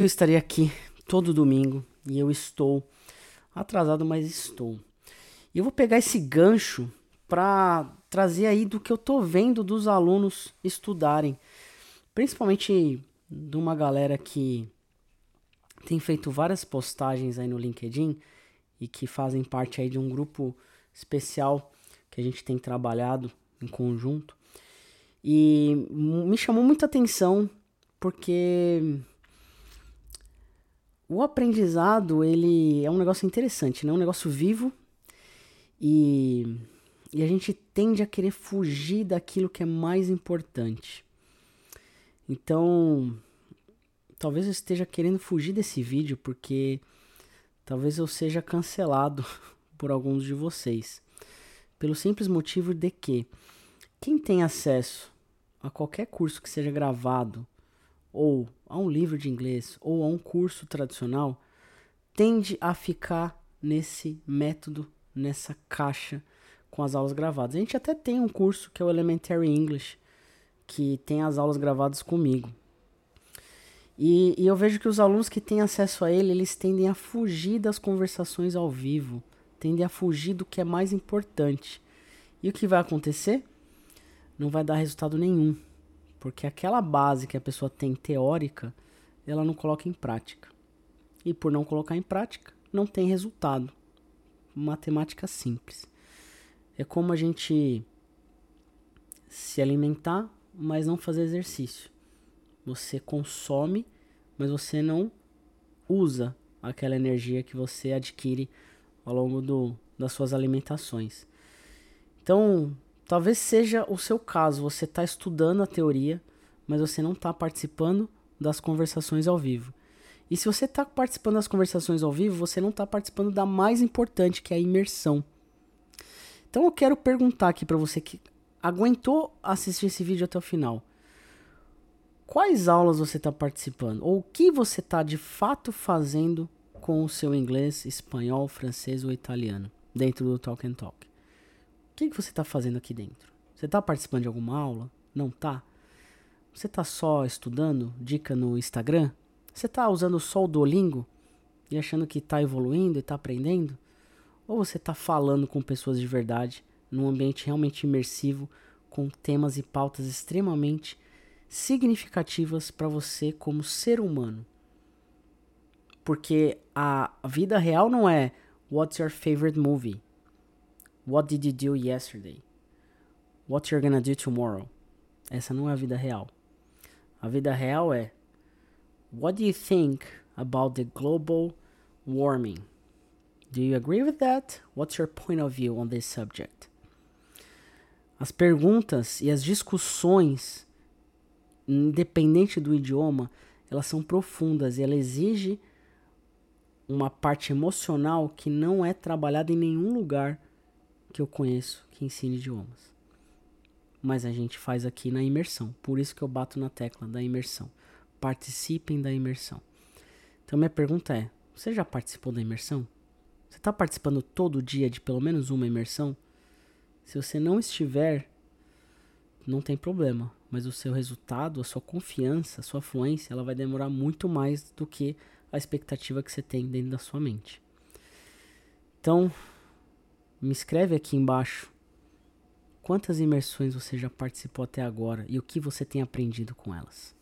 Eu estaria aqui todo domingo e eu estou atrasado, mas estou. E eu vou pegar esse gancho para trazer aí do que eu tô vendo dos alunos estudarem, principalmente de uma galera que tem feito várias postagens aí no LinkedIn e que fazem parte aí de um grupo especial que a gente tem trabalhado em conjunto. E me chamou muita atenção porque o aprendizado, ele é um negócio interessante, né? Um negócio vivo e, e a gente tende a querer fugir daquilo que é mais importante. Então, talvez eu esteja querendo fugir desse vídeo porque talvez eu seja cancelado por alguns de vocês. Pelo simples motivo de que quem tem acesso a qualquer curso que seja gravado ou a um livro de inglês ou a um curso tradicional tende a ficar nesse método, nessa caixa com as aulas gravadas. A gente até tem um curso que é o Elementary English, que tem as aulas gravadas comigo. E, e, eu vejo que os alunos que têm acesso a ele, eles tendem a fugir das conversações ao vivo, tendem a fugir do que é mais importante. E o que vai acontecer? Não vai dar resultado nenhum. Porque aquela base que a pessoa tem teórica, ela não coloca em prática. E por não colocar em prática, não tem resultado. Matemática simples. É como a gente se alimentar, mas não fazer exercício. Você consome, mas você não usa aquela energia que você adquire ao longo do, das suas alimentações. Então, Talvez seja o seu caso, você está estudando a teoria, mas você não está participando das conversações ao vivo. E se você está participando das conversações ao vivo, você não está participando da mais importante, que é a imersão. Então eu quero perguntar aqui para você que aguentou assistir esse vídeo até o final. Quais aulas você está participando? Ou o que você está de fato fazendo com o seu inglês, espanhol, francês ou italiano dentro do Talk and Talk? Que, que você está fazendo aqui dentro? Você está participando de alguma aula? Não está? Você está só estudando dica no Instagram? Você está usando só o Duolingo e achando que está evoluindo e está aprendendo? Ou você está falando com pessoas de verdade, num ambiente realmente imersivo, com temas e pautas extremamente significativas para você como ser humano? Porque a vida real não é What's your favorite movie? What did you do yesterday? What you're gonna do tomorrow? Essa não é a vida real. A vida real é What do you think about the global warming? Do you agree with that? What's your point of view on this subject? As perguntas e as discussões, independente do idioma, elas são profundas e ela exige uma parte emocional que não é trabalhada em nenhum lugar que eu conheço que ensina idiomas. Mas a gente faz aqui na imersão. Por isso que eu bato na tecla da imersão. Participem da imersão. Então minha pergunta é: você já participou da imersão? Você está participando todo dia de pelo menos uma imersão? Se você não estiver, não tem problema. Mas o seu resultado, a sua confiança, a sua fluência, ela vai demorar muito mais do que a expectativa que você tem dentro da sua mente. Então, me escreve aqui embaixo quantas imersões você já participou até agora e o que você tem aprendido com elas.